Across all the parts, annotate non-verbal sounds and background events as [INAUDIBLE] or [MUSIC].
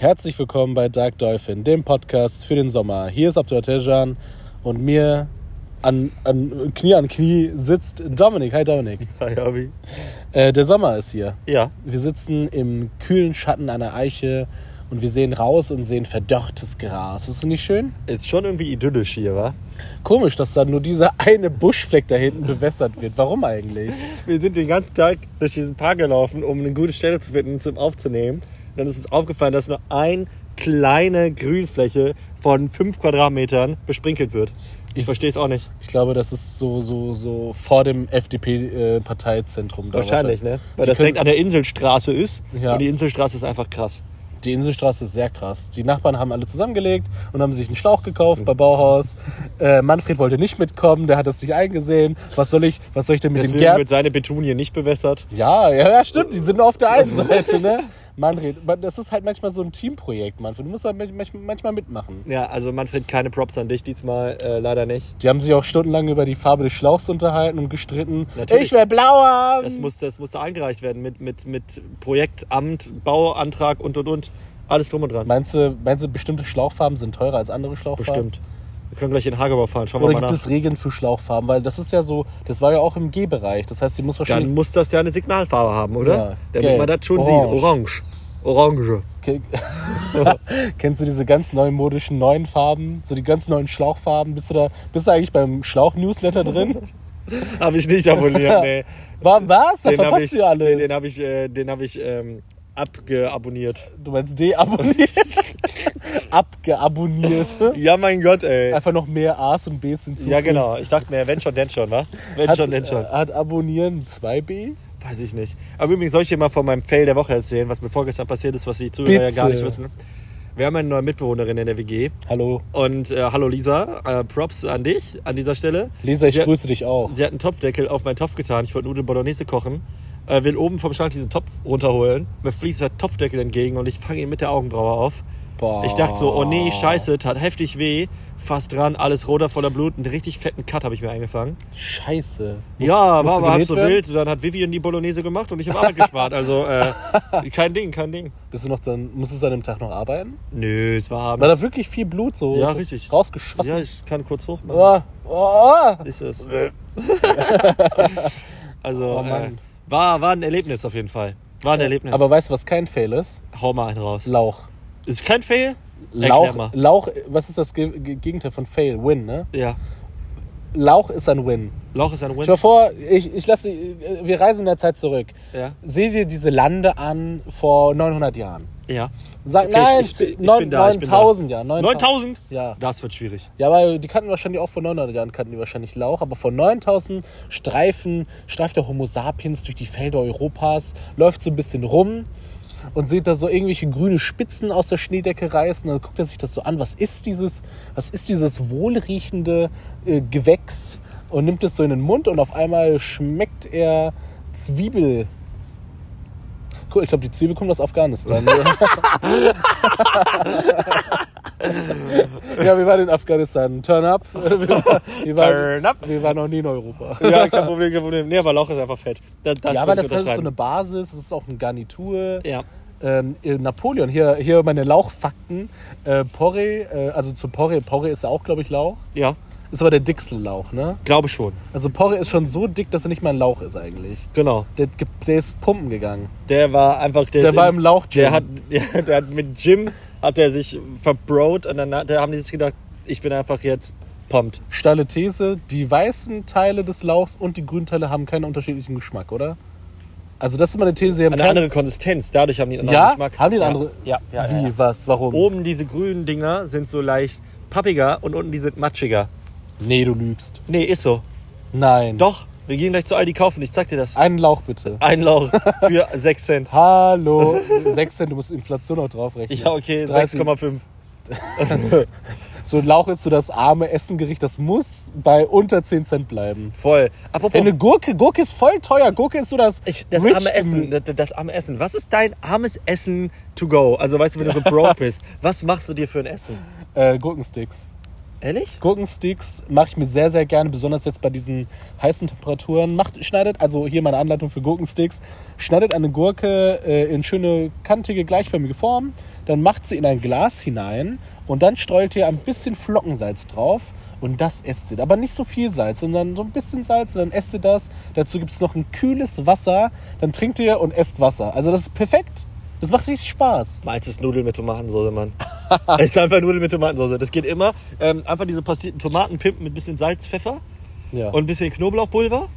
Herzlich willkommen bei Dark Dolphin, dem Podcast für den Sommer. Hier ist Abdul Tejan und mir an, an Knie an Knie sitzt Dominik. Hi Dominik. Hi, Abi. Äh, der Sommer ist hier. Ja, Wir sitzen im kühlen Schatten einer Eiche und wir sehen raus und sehen verdörrtes Gras. Ist das nicht schön? ist schon irgendwie idyllisch hier, wa? Komisch, dass dann nur dieser eine Buschfleck da hinten bewässert wird. Warum eigentlich? Wir sind den ganzen Tag durch diesen Park gelaufen, um eine gute Stelle zu finden, zum Aufzunehmen. Dann ist uns aufgefallen, dass nur ein kleine Grünfläche von fünf Quadratmetern besprinkelt wird. Ich verstehe es auch nicht. Ich glaube, das ist so, so, so vor dem FDP-Parteizentrum. da Wahrscheinlich, ne? Weil das direkt an der Inselstraße ist. Ja. Und die Inselstraße ist einfach krass. Die Inselstraße ist sehr krass. Die Nachbarn haben alle zusammengelegt und haben sich einen Schlauch gekauft bei Bauhaus. [LAUGHS] Äh, Manfred wollte nicht mitkommen, der hat das nicht eingesehen. Was soll ich, was soll ich denn mit dem Deswegen Gerd? wird seine Betunie nicht bewässert. Ja, ja, ja, stimmt. Die sind nur auf der einen [LAUGHS] Seite, ne? Manfred, man- das ist halt manchmal so ein Teamprojekt, Manfred. Du musst halt manchmal, mitmachen. Ja, also Manfred, keine Props an dich diesmal, äh, leider nicht. Die haben sich auch stundenlang über die Farbe des Schlauchs unterhalten und gestritten. Natürlich. Ich will blau haben. Das muss, das musste eingereicht werden mit, mit, mit Projektamt, Bauantrag und und und. Alles drum und dran. Meinst du, meinst du, bestimmte Schlauchfarben sind teurer als andere Schlauchfarben? Bestimmt. Wir können gleich in Hagebau fahren. Schauen Oder wir mal gibt nach. es Regeln für Schlauchfarben? Weil das ist ja so, das war ja auch im G-Bereich. Das heißt, die muss wahrscheinlich. Dann muss das ja eine Signalfarbe haben, oder? Ja, Damit gelb, man das schon orange. sieht. Orange. Orange. Ke- [LAUGHS] Kennst du diese ganz neumodischen neuen Farben? So die ganz neuen Schlauchfarben? Bist du da, bist du eigentlich beim Schlauch-Newsletter drin? [LAUGHS] Habe ich nicht abonniert, nee. War, was? Da Den verpasst ich, du ja alles. den, den habe ich, äh, den hab ich ähm, abgeabonniert. du meinst deabonniert? [LAUGHS] Abgeabonniert. Ja, mein Gott, ey. Einfach noch mehr A's und B's hinzufügen. Ja, genau. Ich dachte mir, wenn schon, denn schon, wa? Wenn Hat, schon, denn schon. hat Abonnieren 2B? Weiß ich nicht. Aber übrigens soll ich dir mal von meinem Fail der Woche erzählen, was mir vorgestern passiert ist, was die Zuhörer ja Bitte. gar nicht wissen. Wir haben eine neue Mitbewohnerin in der WG. Hallo. Und äh, hallo Lisa, äh, Props an dich an dieser Stelle. Lisa, ich Sie- grüße dich auch. Sie hat einen Topfdeckel auf meinen Topf getan. Ich wollte Nudeln Bolognese kochen. Äh, will oben vom Schrank diesen Topf runterholen. Mir fliegt der Topfdeckel entgegen und ich fange ihn mit der Augenbraue auf. Boah. Ich dachte so, oh nee, scheiße, tat heftig weh. Fast dran, alles roter voller Blut. Einen richtig fetten Cut habe ich mir eingefangen. Scheiße. Muss- ja, war aber halb so werden? wild. Dann hat Vivian die Bolognese gemacht und ich habe Arbeit [LAUGHS] gespart. Also äh, kein Ding, kein Ding. Bist du noch dann, musstest du an dem Tag noch arbeiten? Nö, es war War abends. da wirklich viel Blut so, Ja, richtig. rausgeschossen? Ja, ich kann kurz hoch machen. Oh, oh, oh. Ist es. [LAUGHS] also, Oh, äh, war, war ein Erlebnis auf jeden Fall. War ein Erlebnis. Aber weißt du, was kein Fail ist? hau mal einen raus. Lauch. Ist kein Fail? Erklär Lauch, mal. Lauch, was ist das Ge Ge- Gegenteil von Fail? Win, ne? Ja. Lauch ist ein Win. Lauch ist ein Win. Stell dir vor, ich, ich lasse, wir reisen in der Zeit zurück. Ja. Seh dir diese Lande an vor 900 Jahren. Ja. Sag, Okay, nein, ich- ich ich neun- bin da, ich bin da. 9000 Jahren. 9000? Ja. Das wird schwierig. Ja, weil die kannten wahrscheinlich auch vor 900 Jahren, kannten die wahrscheinlich Lauch, aber vor 9000 Streifen, streift der Homo sapiens durch die Felder Europas, läuft so ein bisschen rum und sieht da so irgendwelche grüne Spitzen aus der Schneedecke reißen. Dann guckt er sich das so an, was ist dieses, was ist dieses wohlriechende äh, Gewächs und nimmt es so in den Mund und auf einmal schmeckt er Zwiebel. Cool, ich glaube, die Zwiebel kommt aus Afghanistan. [LAUGHS] ja, wir waren in Afghanistan. Turn up. [LAUGHS] Wir, war- wir, waren, Turn up. wir waren noch nie in Europa. Ja, kein Problem, kein Problem. Nee, aber Lauch ist einfach fett. Das, das ja, aber ich das ist so eine Basis, es ist auch eine Garnitur. Ja. Ähm, äh, Napoleon, hier, hier meine Lauchfakten. Äh, Porree, äh, also zu Porree, Porree ist ja auch, glaube ich, Lauch. Ja, Ist aber der dickste Lauch, ne? glaube schon. Also Porree ist schon so dick, dass er nicht mal ein Lauch ist eigentlich. Genau. Der, der ist pumpen gegangen. Der war einfach... Der, Der war ins- im Lauch-Gym. Der hat, [LAUGHS] ja, der hat mit Jim hat er sich verbrot und dann hat- haben die sich gedacht, ich bin einfach jetzt pumped. Steile These, die weißen Teile des Lauchs und die grünen Teile haben keinen unterschiedlichen Geschmack, oder? Also das ist meine These. Sie haben Eine keinen- andere Konsistenz, dadurch haben die einen anderen ja? Geschmack. Haben die eine andere? Ja, ja, ja, Wie, ja. was, warum? Oben diese grünen Dinger sind so leicht pappiger und unten die sind matschiger. Nee, du lügst. Nee, ist so. Nein. Doch, wir gehen gleich zu Aldi kaufen, ich zeig dir das. Einen Lauch bitte. Ein Lauch für [LAUGHS] 6 Cent. Hallo. 6 Cent, du musst Inflation auch draufrechnen. Ja, okay, 30. 6,5. [LAUGHS] So ein Lauch ist so das arme Essengericht, das muss bei unter 10 Cent bleiben. Voll. Apropos, eine Gurke, Gurke ist voll teuer. Gurke ist so das, ich, das arme Essen, das, das arme Essen. Was ist dein armes Essen to go? Also weißt du, wenn du so broke [LAUGHS] bist, was machst du dir für ein Essen? Äh, Gurkensticks. Ehrlich? Gurkensticks mache ich mir sehr, sehr gerne, besonders jetzt bei diesen heißen Temperaturen. Macht, schneidet, also hier meine Anleitung für Gurkensticks, schneidet eine Gurke äh, in schöne, kantige, gleichförmige Form, dann macht sie in ein Glas hinein und dann streut ihr ein bisschen Flockensalz drauf und das esst ihr. Aber nicht so viel Salz, sondern so ein bisschen Salz und dann esst ihr das. Dazu gibt es noch ein kühles Wasser, dann trinkt ihr und esst Wasser. Also das ist perfekt. Das macht richtig Spaß. Meins ist Nudeln mit Tomatensauce, Mann. [LAUGHS] es ist einfach Nudeln mit Tomatensauce. Das geht immer. Ähm, einfach diese passierten Tomaten pimpen mit ein bisschen Salz, Pfeffer Ja. und ein bisschen Knoblauchpulver.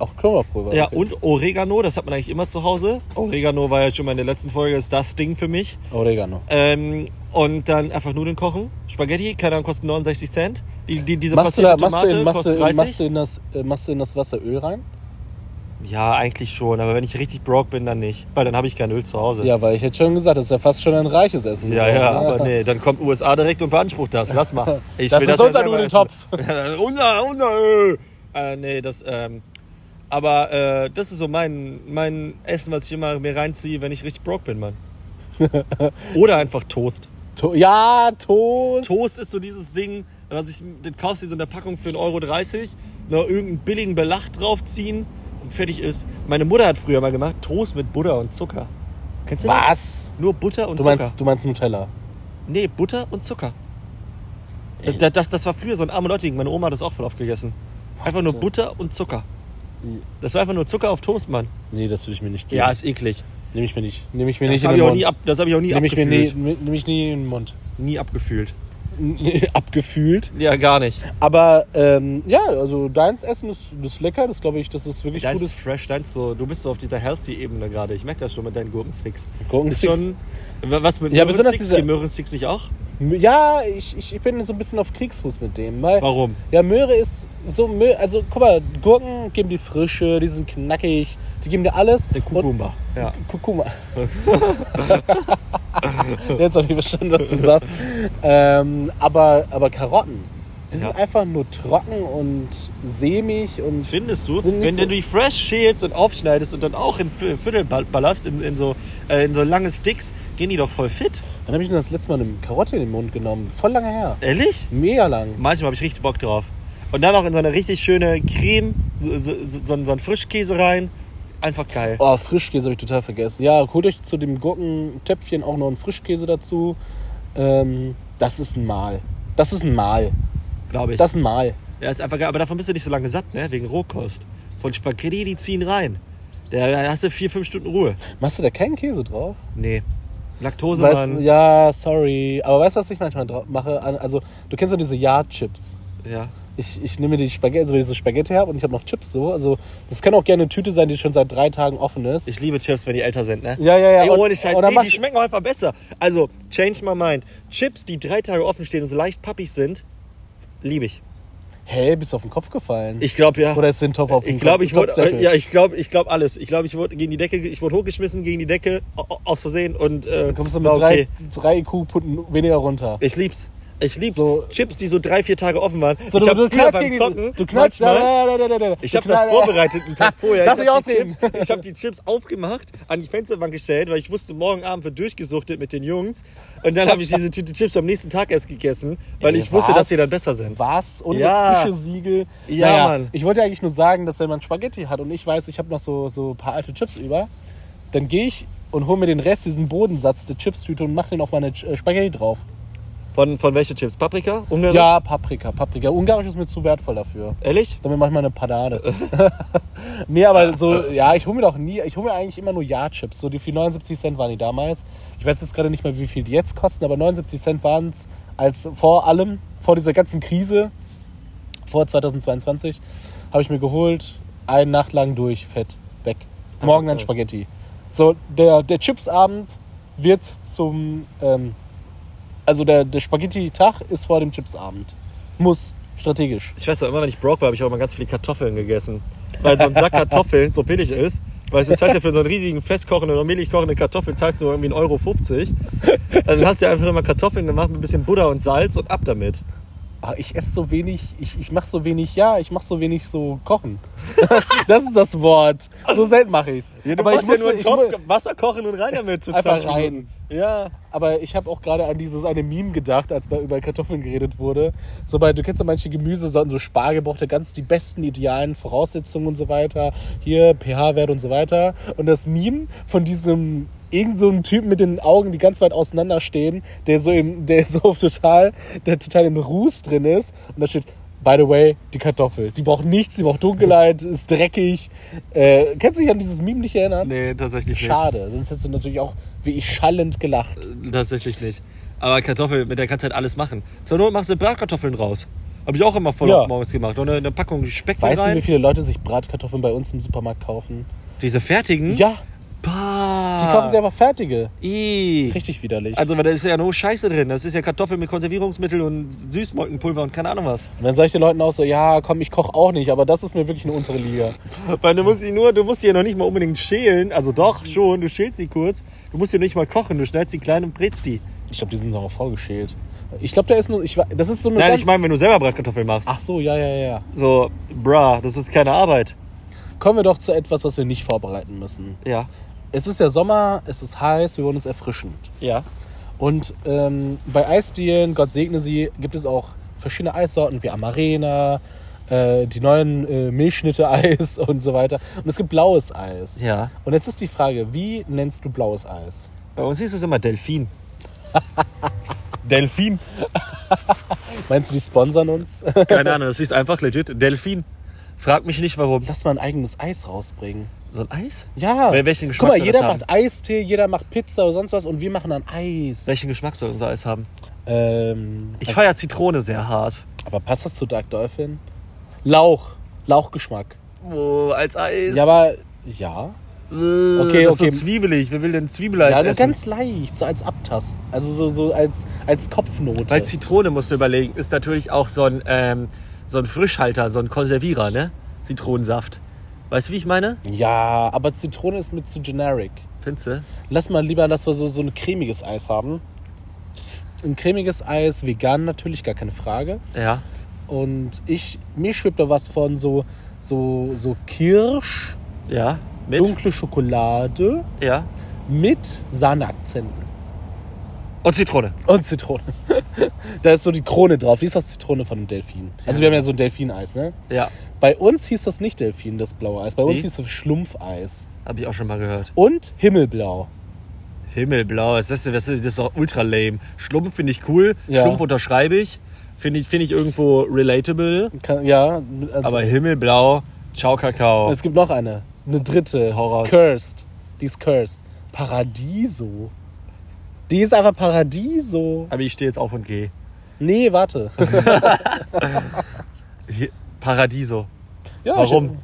Auch Knoblauchpulver. Ja, okay. und Oregano, das hat man eigentlich immer zu Hause. Oregano war ja schon mal in der letzten Folge, ist das Ding für mich. Oregano. Ähm, und dann einfach Nudeln kochen. Spaghetti, keine Ahnung, kosten 69 Cent. Die, die, diese Machst du, da, passierte machst, Tomate in, machst, kostet du, 30. machst, du in das, äh, machst du in das Wasser Öl rein? Ja, eigentlich schon, aber wenn ich richtig broke bin, dann nicht. Weil dann habe ich kein Öl zu Hause. Ja, weil ich hätte schon gesagt, das ist ja fast schon ein reiches Essen. Ja, ja, aber nee, dann kommt USA direkt und beansprucht das. Lass mal. [LAUGHS] Ich Das will ist ja unser Nudeltopf. Ja, [LAUGHS] unser, unser Öl. Äh, nee, das, ähm, aber äh, das ist so mein, mein Essen, was ich immer mir reinziehe, wenn ich richtig broke bin, Mann. [LAUGHS] Oder einfach Toast. To ja, Toast. Toast ist so dieses Ding, was ich, den kaufst du so in der Packung für 1,30 Euro, noch irgendeinen billigen Belach draufziehen und fertig ist. Meine Mutter hat früher mal gemacht, Toast mit Butter und Zucker. Kennst du das? Was? Nur Butter und Du Zucker. meinst, du meinst Nutella? Nee, Butter und Zucker. Das, das, das war früher so ein armer Leute. Meine Oma hat das auch voll oft gegessen. Einfach nur. Butter und Zucker. Das war einfach nur Zucker auf Toast, Mann. Nee, das würde ich mir nicht geben. Ja, ist eklig. Nehme ich mir nicht. Nehme ich mir Das nicht in habe den ich, auch Mund. nie ab, das hab ich auch nie Nehme ich mir nie, abgefühlt. nehme ich nie in den Mund. Nie abgefühlt. [LAUGHS] Abgefühlt. Ja, gar nicht. Aber ähm, ja, also deins Essen ist, das ist lecker. Das glaube ich, das ist wirklich Deins ist gutes fresh, deins so, du bist so auf dieser Healthy-Ebene gerade. Ich merke das schon mit deinen Gurkensticks. Ist Gurkensticks. schon. Was mit Ja, Möhrensticks? diese- Gehen Möhrensticks nicht auch? Ja, ich, ich, ich bin so ein bisschen auf Kriegsfuß mit dem. Weil, Warum? Ja, Möhre ist so, Mö also guck mal, Gurken geben die Frische, die sind knackig, die geben dir alles. Der Kukumba. Ja. Kurkuma. [LAUGHS] Jetzt habe ich verstanden, was du sagst. Ähm, aber, aber Karotten, die sind Ja. einfach nur trocken und sämig und Findest du, Sind wenn so- du die fresh schälst und aufschneidest und dann auch in Viertel Viertel ball- ballerst, in, in, so, äh, in so lange Sticks, gehen die doch voll fit. Wann habe ich das letzte Mal eine Karotte in den Mund genommen? Voll lange her. Ehrlich? Mega lang. Manchmal habe ich richtig Bock drauf. Und dann auch in so eine richtig schöne Creme, so, so, so, so ein Frischkäse rein. Einfach geil. Oh, Frischkäse habe ich total vergessen. Ja, holt euch zu dem Gurkentöpfchen auch noch einen Frischkäse dazu. Ähm, das ist ein Mal. Das ist ein Mal. Glaube ich. Das ist ein Mal. ja, ist einfach geil. Aber davon bist du nicht so lange satt, ne? Wegen Rohkost. Von Spaghetti, die ziehen rein. Da hast du vier, fünf Stunden Ruhe. Machst du da keinen Käse drauf? Nee. Laktose, Weißt, ja, sorry. Aber weißt du, was ich manchmal mache? Also, du kennst ja diese Ja-Chips. Ja. Ich, ich nehme die Spaghetti, also wenn ich so Spaghetti habe und ich habe noch Chips so. Also, das kann auch gerne eine Tüte sein, die schon seit drei Tagen offen ist. Ich liebe Chips, wenn die älter sind, ne? Ja, ja, ja. Ey, Und- ohne Scheiß. Nee, die schmecken auch einfach besser. Also, change my mind. Chips, die drei Tage offen stehen und so leicht pappig sind, liebe ich. Hä, bist du auf den Kopf gefallen? Ich glaube ja. Oder ist den Topf auf den Ich glaube, Kopf- ich wurde, ja, ich glaube, ich glaube alles. Ich glaube, ich wurde gegen die Decke, ich wurde hochgeschmissen gegen die Decke au- aus Versehen und äh, Dann kommst du mit drei, okay. drei IQ-Punkten weniger runter. Ich lieb's. Ich lieb's. So- Chips, die so drei, vier Tage offen waren. So, ich du, hab du früher beim gegen Zocken du knallst, manchmal, da, da, da. Ich habe das vorbereitet einen Tag [LAUGHS] vorher. Lass ich habe die. Chips- ich hab die Chips aufgemacht, an die Fensterbank gestellt, weil ich wusste, morgen Abend wird durchgesuchtet mit den Jungs. Und dann habe ich diese Tüte Chips am nächsten Tag erst gegessen, weil Ey, ich wusste, was? dass sie dann besser sind. Was? Und Ja. das frische Siegel. Ja, naja, Mann. Ich wollte eigentlich nur sagen, dass wenn man Spaghetti hat und ich weiß, ich habe noch so, so ein paar alte Chips über, dann gehe ich und hole mir den Rest, diesen Bodensatz der Chipstüte und mache den auf meine äh, Spaghetti drauf. Von, von welche Chips? Paprika? Ungarisch? Ja, Paprika, Paprika. Ungarisch ist mir zu wertvoll dafür. Ehrlich? Damit mache ich mal eine Panade. [LAUGHS] nee, aber so, ja, ich hole mir doch nie, ich hole mir eigentlich immer nur Ja-Chips. So die für 79 Cent waren die damals. Ich weiß jetzt gerade nicht mehr, wie viel die jetzt kosten, aber 79 Cent waren es als vor allem, vor dieser ganzen Krise, vor 2022, habe ich mir geholt, eine Nacht lang durch, fett, weg. Morgen dann. Spaghetti. So, der, der Chipsabend wird zum, ähm, also der, der Spaghetti-Tag ist vor dem Chipsabend. Muss, strategisch. Ich weiß doch immer, wenn ich broke war, habe ich auch immer ganz viele Kartoffeln gegessen. Weil so ein Sack Kartoffeln so billig ist. Weil du zahlst ja für so einen riesigen festkochende oder milchig kochende Kartoffel zahlst du irgendwie 1,50 Euro. Dann hast du ja einfach immer Kartoffeln gemacht mit ein bisschen Butter und Salz und ab damit. Ah, ich esse so wenig, ich, ich mache so wenig, ja, ich mache so wenig so kochen. [LAUGHS] das ist das Wort. So selten mache ich's. Ja, du aber ich musst ja nur einen ich, Topf mu- Wasser kochen und rein damit zu Einfach 20 rein. Ja. aber ich habe auch gerade an dieses eine Meme gedacht, als bei, über Kartoffeln geredet wurde. So bei, du kennst ja manche Gemüsesorten, so Spargel braucht ja ganz die besten idealen Voraussetzungen und so weiter. Hier pH-Wert und so weiter. Und das Meme von diesem irgend so ein Typen mit den Augen, die ganz weit auseinander stehen, der so im, der so [LAUGHS] total, der total im Ruß drin ist. Und da steht, by the way, die Kartoffel. Die braucht nichts, die braucht Dunkelheit, ist dreckig. Äh, kannst du dich an dieses Meme nicht erinnern? Nee, tatsächlich nicht. Schade, sonst hättest du natürlich auch wie ich schallend gelacht. Tatsächlich nicht. Aber Kartoffel, mit der kannst du halt alles machen. Zur Not machst du Bratkartoffeln raus. Habe ich auch immer voll Ja. auf morgens gemacht. Und eine, eine Packung Speck Weißt du, rein. wie viele Leute sich Bratkartoffeln bei uns im Supermarkt kaufen? Diese fertigen? Ja, Bah. die kaufen sie einfach fertige. Ih. Richtig widerlich. Also, weil da ist ja nur Scheiße drin. Das ist ja Kartoffel mit Konservierungsmittel und Süßmolkenpulver und keine Ahnung was. Und dann sage ich den Leuten auch so, ja, komm, ich koche auch nicht, aber das ist mir wirklich eine untere Liga. [LAUGHS] Weil du musst die nur, du musst die ja noch nicht mal unbedingt schälen. Also doch, schon, du schälst sie kurz. Du musst die nicht mal kochen, du schneidest sie klein und brätst die. Ich glaube, die sind auch vorgeschält. Ich glaube, der ist nur, ich, das ist so eine Nein, ich meine, wenn du selber Bratkartoffeln machst. Ach so, ja, ja, ja. So, bruh, das ist keine Arbeit. Kommen wir doch zu etwas, was wir nicht vorbereiten müssen. Ja. Es ist ja Sommer, es ist heiß, wir wollen uns erfrischen. Ja. Und ähm, bei Eisdielen, Gott segne sie, gibt es auch verschiedene Eissorten wie Amarena, äh, die neuen äh, Milchschnitte-Eis [LAUGHS] und so weiter. Und es gibt blaues Eis. Ja. Und jetzt ist die Frage, wie nennst du blaues Eis? Bei uns hieß es immer Delfin. [LAUGHS] Delfin? [LAUGHS] Meinst du, die sponsern uns? Keine Ahnung, das hieß einfach legit Delfin. Frag mich nicht warum. Lass mal ein eigenes Eis rausbringen. So ein Eis? Ja. Wel- welchen Guck Geschmack mal, soll jeder macht Eistee, jeder macht Pizza oder sonst was und wir machen dann Eis. Welchen Geschmack soll unser Eis haben? Ähm, Ich feiere Zitrone sehr hart. aber passt das zu Dark Dolphin? Lauch. Lauchgeschmack. Oh, als Eis. Ja, aber ja. okay, okay, das ist okay. so zwiebelig. Wer will denn Zwiebeleis Ja, nur essen? ganz leicht, so als Abtasten. Also so, so als, als Kopfnote. Weil Zitrone, musst du überlegen, ist natürlich auch so ein, ähm, so ein Frischhalter, so ein Konservierer, ne? Zitronensaft. Weißt du, wie ich meine? ja, aber Zitrone ist mit zu generic. Findest du? Lass mal lieber, dass wir so, so ein cremiges Eis haben. Ein cremiges Eis, vegan natürlich, gar keine Frage. Ja. Und ich, mir schwebt da was von so, so, so Kirsch, Ja. Mit? dunkle Schokolade Ja. mit Sahneakzenten. Und Zitrone. Und Zitrone. [LAUGHS] da ist so die Krone drauf. Die ist aus Zitrone von einem Delfin. Also wir haben ja so ein Delfineis, ne? Ja. Bei uns hieß das nicht Delfin, das blaue Eis. Bei uns Wie? hieß es Schlumpfeis. Habe ich auch schon mal gehört. Und Himmelblau. Himmelblau, das ist, das ist, das ist doch ultra lame. Schlumpf finde ich cool. Ja. Schlumpf unterschreibe ich. Finde ich, finde ich irgendwo relatable. Kann, ja, also, Aber Himmelblau, ciao Kakao. es gibt noch eine. Eine dritte. Raus. Cursed. Die ist cursed. Paradiso. Die ist einfach Paradiso. Aber ich stehe jetzt auf und gehe. Nee, warte. [LAUGHS] Hier, Paradiso. Ja, Warum?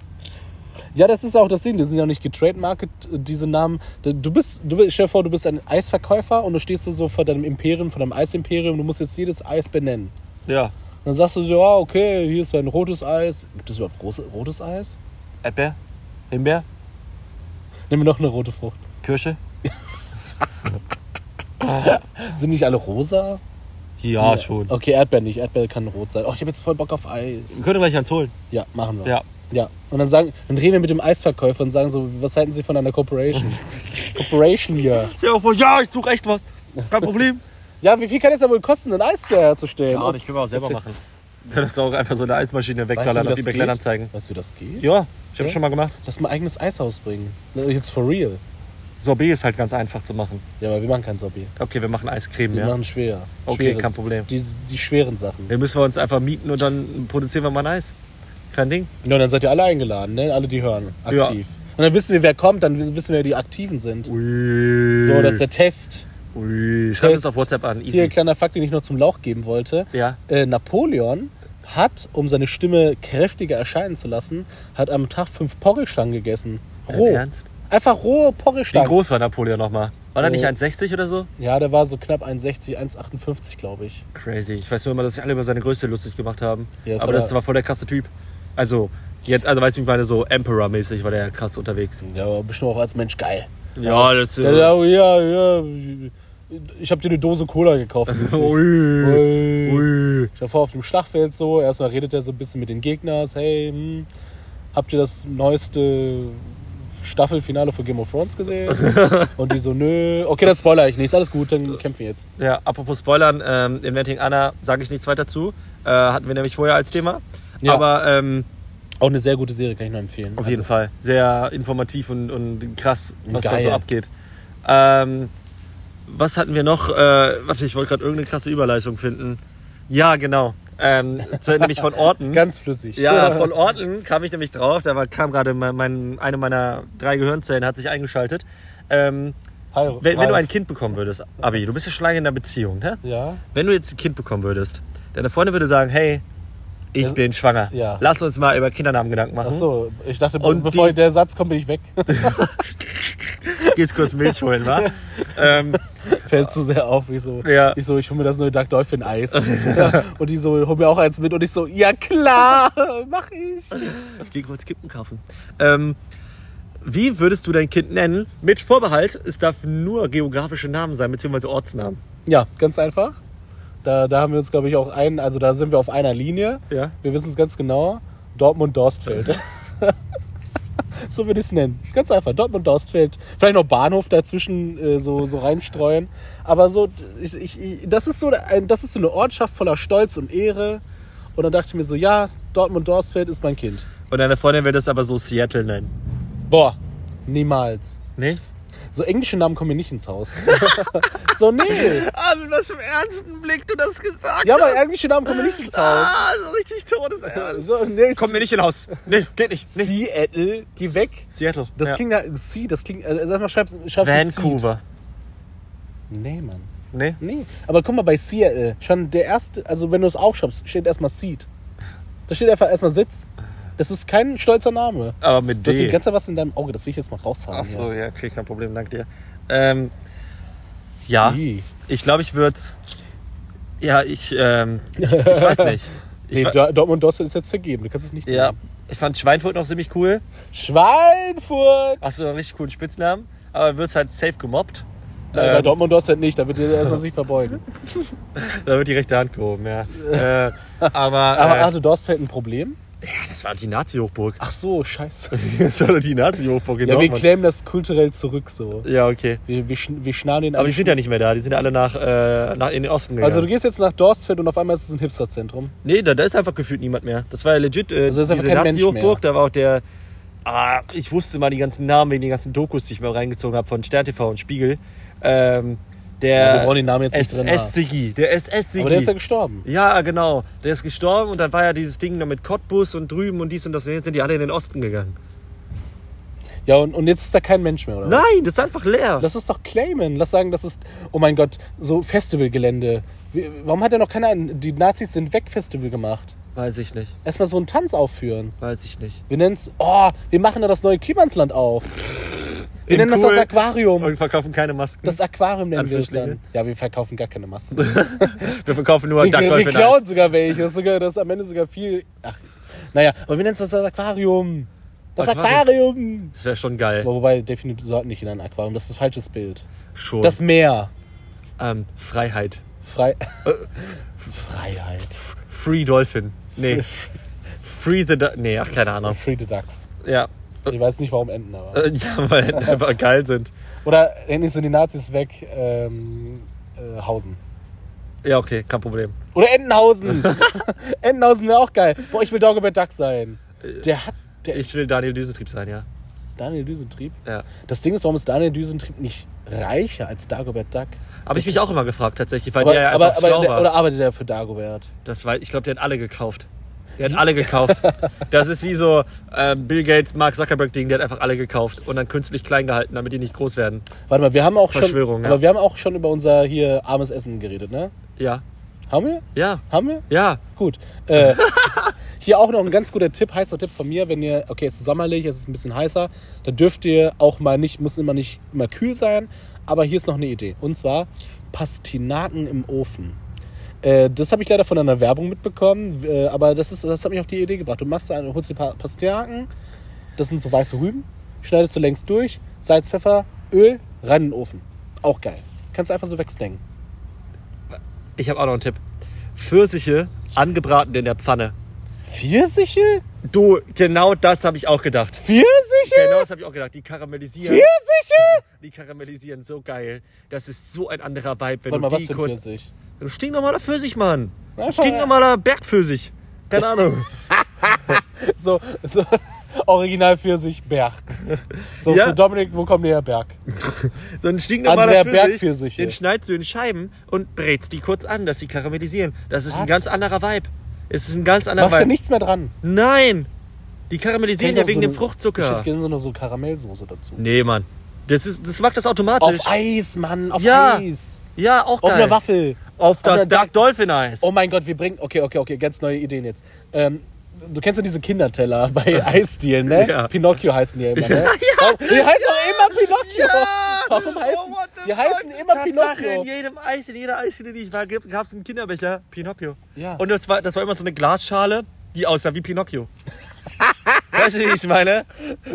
Ich, ja, das ist auch das Ding. Die sind ja nicht getrademarket, diese Namen. Du bist, du stell dir vor, du bist ein Eisverkäufer und du stehst so vor deinem Imperium, vor deinem Eisimperium. Du musst jetzt jedes Eis benennen. Ja. Dann sagst du so, ja, okay, hier ist ein rotes Eis. Gibt es überhaupt rotes, rotes Eis? Erdbeer? Himbeer? Nimm mir noch eine rote Frucht. Kirsche? [LAUGHS] [LAUGHS] Sind nicht alle rosa? Ja, schon. Okay, Erdbeer nicht. Erdbeer kann rot sein. Oh, ich habe jetzt voll Bock auf Wir Eis. können gleich eins holen. Ja, machen wir. Ja. Ja. Und dann sagen, dann reden wir mit dem Eisverkäufer und sagen so, was halten Sie von einer Corporation? [LAUGHS] Corporation hier. Ja, voll, ja, ich suche echt was. Kein Problem. [LAUGHS] Ja, wie viel kann es ja wohl kosten, ein Eis herzustellen? Ja, das können wir auch selber machen. Wir können das auch einfach so eine Eismaschine Weißt du, wegballern auf die das Kleinanzeigen. Weißt du, wie das geht? Ja, ich habe Ja? schon mal gemacht. Lass mal ein eigenes Eishaus bringen. Jetzt for real. Sorbet ist halt ganz einfach zu machen. Ja, aber wir machen kein Sorbet. Okay, wir machen Eiscreme, Wir ja. machen schwer. Okay, Schweres. kein Problem. Die, die schweren Sachen. Den müssen wir uns einfach mieten und dann produzieren wir mal ein Eis. Kein Ding. Ja, dann seid ihr alle eingeladen, ne? Alle, die hören. Ja. Aktiv. Und dann wissen wir, wer kommt, dann wissen wir, wer die Aktiven sind. Ui. So, das ist der Test. Ui. Schreibt uns auf WhatsApp an. Easy. Hier, kleiner Fakt, den ich noch zum Lauch geben wollte. Ja. Äh, Napoleon hat, um seine Stimme kräftiger erscheinen zu lassen, hat am Tag fünf Porridge-Stangen gegessen. Roh. Ernst? Einfach rohe Wie Porridge-Stangen. groß war Napoleon nochmal? War er nicht Äh, 1,60 oder so? Ja, der war so knapp 1,60, 1,58, glaube ich. Crazy. Ich weiß nur immer, dass sich alle über seine Größe lustig gemacht haben. Ja, ist aber das aber- war voll der krasse Typ. Also, jetzt, also weißt du, wie ich meine, so Emperor-mäßig war der krass unterwegs. Ja, aber bestimmt auch als Mensch geil. Ja, das Ja, ja, ja, ja. ich habe dir eine Dose Cola gekauft. [LAUGHS] Ui. Ui. Ui. Ich war vor auf dem Schlachtfeld so, erstmal redet er so ein bisschen mit den Gegnern, hey, hm, habt ihr das neueste Staffelfinale von Game of Thrones gesehen? [LAUGHS] Und die so, nö, okay, dann spoiler ich nichts, alles gut, dann kämpfen wir jetzt. Ja, apropos Spoilern, ähm, Inventing Anna sage ich nichts weiter zu. Äh, hatten wir nämlich vorher als Thema. Ja. Aber ähm, Auch eine sehr gute Serie, kann ich nur empfehlen. auf jeden Fall sehr informativ und, und krass, was da Geil. so abgeht. Ähm, was hatten wir noch? Äh, warte, ich wollte gerade irgendeine krasse Überleitung finden. Ja, genau. Ähm, zu- nämlich von Orten. [LAUGHS] Ganz flüssig. Ja, von Orten kam ich nämlich drauf. Da war, kam gerade mein, mein, eine meiner drei Gehirnzellen hat sich eingeschaltet. Ähm, Hi, wenn, wenn du ein. Kind bekommen würdest, Abi, du bist ja schon lange in einer Beziehung, ne? Ja, Wenn du jetzt ein Kind bekommen würdest, deine Freundin würde sagen, hey, ich Das- bin schwanger. ja. Lass uns mal über Kindernamen Gedanken machen. ach so, ich dachte, Und bevor die- der Satz kommt, bin ich weg. [LAUGHS] Gehst kurz Milch holen, wa? ähm, Fällt zu sehr auf. Ich so, Ja. ich, so, ich hole mir das neue Duck Dolphin Eis. [LAUGHS] [LAUGHS] und die so, hol mir auch eins mit. Und ich so, ja klar, mach ich. ich gehe kurz Kippen kaufen. Ähm, wie würdest du dein Kind nennen? Mit Vorbehalt, es darf nur geografische Namen sein, beziehungsweise Ortsnamen. Ja, ganz einfach. Da, da haben wir uns, glaube ich, auch ein, also da sind wir auf einer Linie. Ja. Wir wissen es ganz genau. Dortmund-Dorstfeld. [LAUGHS] so würde ich es nennen. Ganz einfach. Dortmund-Dorstfeld. Vielleicht noch Bahnhof dazwischen äh, so, so reinstreuen. Aber so, ich, ich, das, ist so ein, das ist so eine Ortschaft voller Stolz und Ehre. Und dann dachte ich mir so, ja, Dortmund-Dorstfeld ist mein Kind. Und deine Freundin wird es aber so Seattle nennen. Boah, niemals. Nee? So englische Namen kommen mir nicht ins Haus. [LAUGHS] so, nee. Ah, mit was für einem ernsten Blick du das gesagt Ja, aber englische Namen kommen mir nicht ins Haus. Ah, so richtig todesernst. So, nee, Kommt mir nicht in Haus. Nee, geht nicht. Nee. Seattle, geh weg. Seattle. Das ja. klingt ja, Sie, das klingt, äh, sag mal, schreib, schreib Vancouver. Nee, Mann. Nee? Nee. Aber guck mal, bei Seattle, schon der erste, also wenn du es aufschreibst, steht erstmal Seat. Da steht einfach erstmal Sitz. Das ist kein stolzer Name. Aber mit Du hast D. Zeit was in deinem Auge, das will ich jetzt mal raushaben. Ach so, ja, okay, kein Problem, danke dir. Ähm, ja, Wie? ich glaube, ich würde. Ja, ich, ähm, ich, ich weiß [LAUGHS] nicht. Ich, Nee, Dortmund Dossel ist jetzt vergeben, du kannst es nicht ja, nehmen. ich fand Schweinfurt noch ziemlich cool. Schweinfurt! Hast du einen richtig coolen Spitznamen, aber wirst halt safe gemobbt. Nein, bei Ähm, Dortmund Dossel nicht, da wird dir erstmal sich verbeugen. [LAUGHS] da wird die rechte Hand gehoben, ja. äh, [LAUGHS] aber Aber äh, hatte Dorstfeld ein Problem? Ja, das war die Nazi-Hochburg. Ach so, scheiße. [LAUGHS] Das war doch die Nazi-Hochburg in Ja, wir claimen das kulturell zurück so. Ja, okay. Wir, wir, schn- wir schnallen den Aber die sind ja nicht mehr da, die sind alle nach, äh, nach in den Osten gegangen. Also du gehst jetzt nach Dorstfeld und auf einmal ist es ein Hipsterzentrum. Nee, da, da ist einfach gefühlt niemand mehr. Das war ja legit äh, Also diese Nazi-Hochburg. Da war auch der. Ah, ich wusste mal die ganzen Namen wegen den ganzen Dokus, die ich mal reingezogen habe von Stern TV und Spiegel. Ähm, der Ja, wir brauchen den Namen jetzt nicht drin. SS-Sigi. Der SS-Sigi. Aber der ist ja gestorben. ja, genau. Der ist gestorben und dann war ja dieses Ding da mit Cottbus und drüben und dies und das. Und jetzt sind die alle in den Osten gegangen. Ja, und, und jetzt ist da kein Mensch mehr, oder? was? Nein, das ist einfach leer. Lass es doch claimen. Lass sagen, das ist, oh mein Gott, so Festivalgelände. Wie- Warum hat er noch keine, die Nazis sind weg Festival gemacht? Weiß ich nicht. Erstmal so einen Tanz aufführen. Weiß ich nicht. Wir nennen es, oh, wir machen da das neue Klimansland auf. Wir nennen das cool. das Aquarium. Und verkaufen keine Masken. Das Aquarium nennen wir es dann. Ja, wir verkaufen gar keine Masken. [LAUGHS] wir verkaufen nur Wir, wir, wir klauen sogar welche. Das ist, sogar, das ist am Ende sogar viel. Ach, naja, aber wir nennen es das, das Aquarium. Das Aquarium. Das wäre schon geil. Wobei, definitiv sollten nicht in ein Aquarium. Das ist ein falsches Bild. Schon. Das Meer. ähm, Freiheit. Frei. [LAUGHS] Freiheit. Free Dolphin. Nee. Free the Du- Nee, ach, keine Ahnung. Free the Ducks. Ja. Ich weiß nicht, warum Enten, aber. Äh, Ja, weil die einfach geil sind. Oder endlich sind die Nazis weg. Ähm, äh, Hausen. Ja, okay, kein Problem. Oder Entenhausen. [LAUGHS] Entenhausen wäre auch geil. Boah, ich will Dagobert Duck sein. Der hat. Der Ich will Daniel Düsentrieb sein, ja. Daniel Düsentrieb. Ja. Das Ding ist, warum ist Daniel Düsentrieb nicht reicher als Dagobert Duck? Habe ich mich auch immer gefragt, tatsächlich, weil Aber, der ja aber, aber der, oder arbeitet er für Dagobert? das war, ich glaube, der hat alle gekauft. Der hat alle gekauft. Das ist wie so äh, Bill Gates, Mark Zuckerberg-Ding, der hat einfach alle gekauft und dann künstlich klein gehalten, damit die nicht groß werden. Warte mal, wir haben auch schon. Verschwörung, ja. Aber wir haben auch schon über unser hier armes Essen geredet, ne? Ja. Haben wir? Ja. Haben wir? Ja. Gut. Äh, [LAUGHS] hier auch noch ein ganz guter Tipp, heißer Tipp von mir, wenn ihr, okay, es ist sommerlich, es ist ein bisschen heißer, dann dürft ihr auch mal nicht, muss immer nicht immer kühl sein, aber hier ist noch eine Idee. Und zwar Pastinaken im Ofen. Äh, das habe ich leider von einer Werbung mitbekommen, äh, aber das, ist, das hat mich auf die Idee gebracht. Du machst, da- holst die Pa- Pastinaken, das sind so weiße Rüben, schneidest du längst durch, Salz, Pfeffer, Öl, rein in den Ofen. Auch geil. Kannst du einfach so wegsnacken. Ich habe auch noch einen Tipp. Pfirsiche angebraten in der Pfanne. Pfirsiche? Du, genau das habe ich auch gedacht. Pfirsiche? Genau das habe ich auch gedacht. Die karamellisieren. Pfirsiche? Die karamellisieren so geil. Das ist so ein anderer Vibe, wenn Warte mal, du was die für ein kurz. Pfirsich? Ein stinknormaler Pfirsich, Mann. Ein Einfach, stinknormaler Bergpfirsich. Keine Ahnung. [LAUGHS] So, so Original Pfirsich Berg. So, Ja. für Dominik, wo kommt der Berg? So ein stinknormaler Andrea Pfirsich, Bergpfirsiche. den schneidest du in Scheiben und brätst die kurz an, dass die karamellisieren. Das ist ein Was? ganz anderer Vibe. Es ist ein ganz anderer Mach ich ja Vibe. nichts mehr dran. Nein! Die karamellisieren ja wegen so dem eine- Ich Fruchtzucker. hätte gerne so noch so Karamellsoße dazu. Nee, Mann. Das, ist, das macht das automatisch. Auf Eis, Mann, auf Ja. Eis. Ja, auch Auf geil. einer Waffel. Auf das einer Dark Dolphin Eis. Oh mein Gott, wir bringen. Okay, okay, okay, ganz neue Ideen jetzt. Ähm, du kennst ja diese Kinderteller [LAUGHS] bei Eisdielen, ne? Ja. Pinocchio heißen die ja immer, ne? Ja, Warum- die heißen auch immer Pinocchio. Ja! Warum heißen Oh, what the die heißen immer Tatsache, Pinocchio? In jedem Eis, in jeder Eisdiele, die ich war, gab es einen Kinderbecher Pinocchio. Ja. Und das war, das war immer so eine Glasschale, die aussah wie Pinocchio. Weißt du, wie ich meine?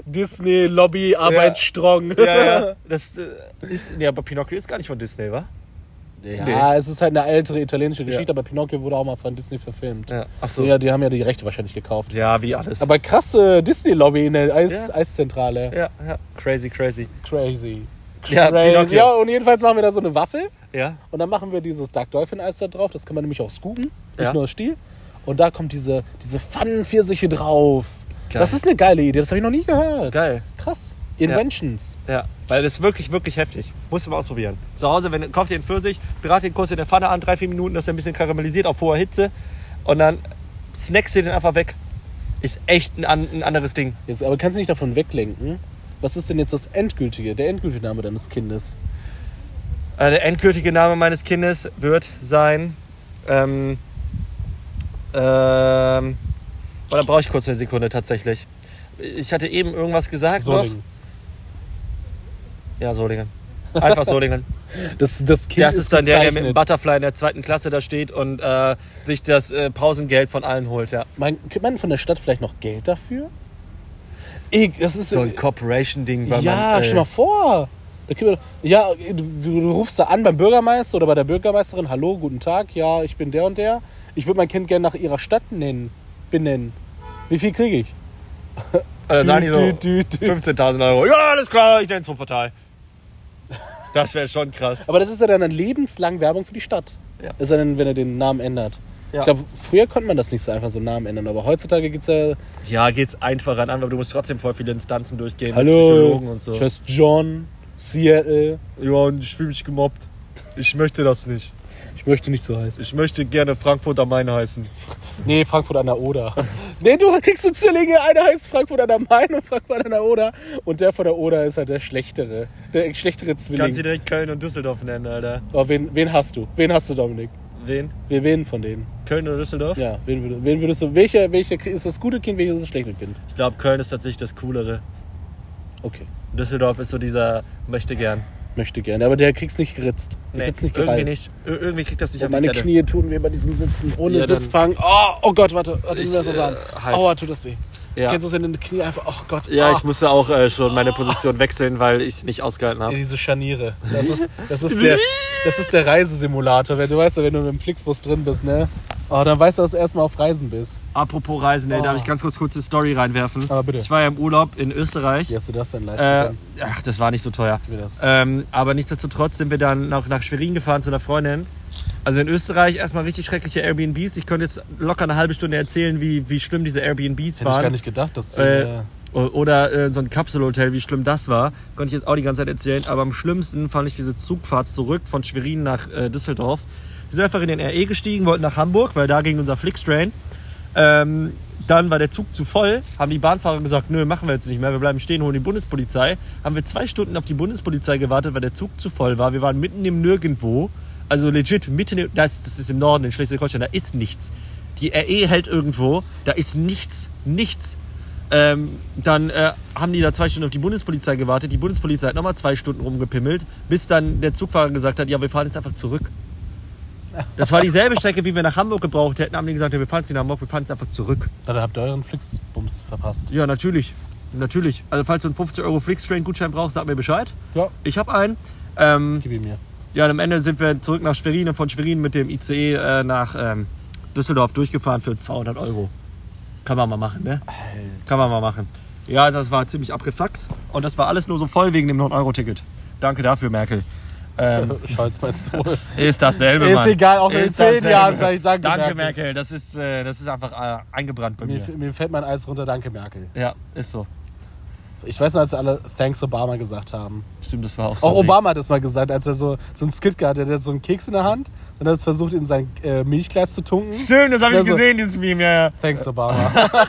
Disney Lobby Arbeit Ja. strong. Ja, ja. Das äh, ist, nee, aber Pinocchio ist gar nicht von Disney, wa? Ja, es ist halt eine ältere italienische Geschichte, Ja. aber Pinocchio wurde auch mal von Disney verfilmt. Ja. Ach so. Ja, die haben ja die Rechte wahrscheinlich gekauft. Ja, wie alles. Aber krasse Disney-Lobby in der Eis Ja. Eiszentrale. ja, ja. Crazy, crazy. Crazy. Ja, Crazy. Pinocchio. Ja, und jedenfalls machen wir da so eine Waffel Ja. und dann machen wir dieses Dark Dolphin Eis da drauf. Das kann man nämlich auch scoopen, nicht Ja. nur Stiel. Und da kommt diese, diese Pfannenpfirsiche drauf. Geil. Das ist eine geile Idee, das habe ich noch nie gehört. Geil. Krass. Inventions. Ja, weil das ist wirklich, wirklich heftig. Musst du mal ausprobieren. Zu Hause, wenn kauft ihr den Pfirsich, brat den kurz in der Pfanne an, drei, vier Minuten, dass er ein bisschen karamellisiert auf hoher Hitze. Und dann snackst du den einfach weg. Ist echt ein, ein anderes Ding. Jetzt, aber kannst du nicht davon weglenken. Was ist denn jetzt das endgültige, der endgültige Name deines Kindes? Äh, der endgültige Name meines Kindes wird sein. Ähm. Ähm. Oh, da brauche ich kurz eine Sekunde tatsächlich. Ich hatte eben irgendwas gesagt. Solingen. Noch. Ja, Solingen. Einfach Solingen. [LAUGHS] Das, das Kind Das ist dann der, der mit dem. Butterfly in der zweiten Klasse da steht und äh, sich das äh, Pausengeld von allen holt, ja. Man, kriegt man von der Stadt vielleicht noch Geld dafür? Ich, das ist So ein Corporation-Ding, weil Ja, man. äh, stell mal vor. Wir, ja, du, du rufst da an beim Bürgermeister oder bei der Bürgermeisterin. Hallo, guten Tag. Ja, ich bin der und der. Ich würde mein Kind gerne nach ihrer Stadt nennen, benennen. Wie viel kriege ich? dann sagen die so Dü, dü, dü, dü. 15.000 Euro. Ja, alles klar, ich nenne es Portal. Das wäre schon krass. Aber das ist ja dann eine lebenslang Werbung für die Stadt. Ja. Ist ja dann, wenn er den Namen ändert. Ja. Ich glaube, früher konnte man das nicht so einfach so Namen ändern, aber heutzutage gibt es ja. Ja, geht's einfacher an, aber du musst trotzdem voll viele Instanzen durchgehen. Hallo, Psychologen und so. ich heiße John, Seattle. Ja, und ich fühle mich gemobbt. Ich möchte das nicht. Ich möchte nicht so heißen. Ich möchte gerne Frankfurt am Main heißen. Nee, Frankfurt an der Oder. [LAUGHS] nee, du kriegst so Zwillinge. Einer heißt Frankfurt an der Main und Frankfurt an der Oder. Und der von der Oder ist halt der schlechtere. Der schlechtere Kannst du Zwilling. direkt Köln und Düsseldorf nennen, Alter. Aber wen, wen hast du? Wen hast du, Dominik? Wen? Wen, wen von denen? Köln oder Düsseldorf? Ja, wen, würd- wen würdest du. Welcher, welcher ist das gute Kind, welches ist das schlechte Kind? Ich glaube, Köln ist tatsächlich das Coolere. Okay. Düsseldorf ist so dieser möchte gern. Möchte gerne. Aber der kriegt's nicht geritzt. Der kriegt's nicht irgendwie gereilt. nicht. Ir- Irgendwie kriegt das nicht Und meine. Knie tun weh bei diesem Sitzen ohne Ja, Sitzbank. Oh, oh Gott, warte, warte, Ich, ich, das äh, an. halt. Aua, tut das weh. Ja, Kennst du das, wenn deine Knie einfach, oh Gott. ja oh. ich musste auch äh, schon meine Position wechseln, weil ich es nicht ausgehalten Ja, habe. diese Scharniere. Das ist, das ist, der, [LAUGHS] das ist der Reisesimulator. Wenn du weißt, wenn du mit dem Flixbus drin bist, ne? Oh, dann weißt du, dass du erstmal auf Reisen bist. Apropos Reisen, ey, Oh. darf ich ganz kurz kurze Story reinwerfen? Aber bitte. Ich war ja im Urlaub in Österreich. Wie hast du das denn leisten Äh, können? ach, das war nicht so teuer. Wie das? Ähm, aber nichtsdestotrotz sind wir dann noch nach Schwerin gefahren zu einer Freundin. Also in Österreich erstmal richtig schreckliche Airbnbs. Ich könnte jetzt locker eine halbe Stunde erzählen, wie, wie schlimm diese Airbnbs Hätte ich waren. gar nicht gedacht, dass. Äh, Äh, Oder äh, so ein Kapselhotel, wie schlimm das war. Konnte ich jetzt auch die ganze Zeit erzählen. Aber am schlimmsten fand ich diese Zugfahrt zurück von Schwerin nach äh, Düsseldorf. Wir sind einfach in den RE gestiegen, wollten nach Hamburg, weil da ging unser Flixtrain. Ähm, dann war der Zug zu voll, haben die Bahnfahrer gesagt, nö, machen wir jetzt nicht mehr, wir bleiben stehen, holen die Bundespolizei. Haben wir zwei Stunden auf die Bundespolizei gewartet, weil der Zug zu voll war. Wir waren mitten im Nirgendwo. Also legit, mitten im, das, das ist im Norden, in Schleswig-Holstein, da ist nichts. Die RE hält irgendwo, da ist nichts, nichts. Ähm, dann äh, haben die da zwei Stunden auf die Bundespolizei gewartet. Die Bundespolizei hat nochmal zwei Stunden rumgepimmelt, bis dann der Zugfahrer gesagt hat, ja, wir fahren jetzt einfach zurück. Das war dieselbe Strecke, wie wir nach Hamburg gebraucht hätten. Haben die gesagt, ja, wir fahren jetzt nicht nach Hamburg, wir fahren jetzt einfach zurück. dann habt ihr euren Flixbums verpasst. Ja, natürlich. Natürlich. Also falls du einen 50 Euro Flixtrain-Gutschein brauchst, sag mir Bescheid. Ja, Ich habe einen. Ähm, gib ihn mir. Ja, und am Ende sind wir zurück nach Schwerin und von Schwerin mit dem ICE äh, nach ähm, Düsseldorf durchgefahren für 200 Euro. Kann man mal machen, ne? Kann man mal machen. Ja, das war ziemlich abgefuckt. Und das war alles nur so voll wegen dem 9-Euro-Ticket. Danke dafür, Merkel. Ähm, [LAUGHS] Scholz meinst du? [LAUGHS] ist dasselbe, Ist Mann. egal, auch in Ist zehn. Jahren sag ich danke, Danke, Merkel. Merkel. Das, ist, äh, das ist einfach äh, eingebrannt bei Mir, mir. mir fällt mein Eis runter, danke Merkel. Ja, ist so. Ich weiß noch, als wir alle Thanks Obama gesagt haben. Stimmt, das war auch so. Auch Obama hat das mal gesagt, als er so, so einen Skit gehabt hat. Der hat so einen Keks in der Hand und hat es versucht, in sein äh, Milchglas zu tunken. Stimmt, das habe ich Ja, so- gesehen, dieses Meme, ja. ja. Thanks Obama. [LAUGHS]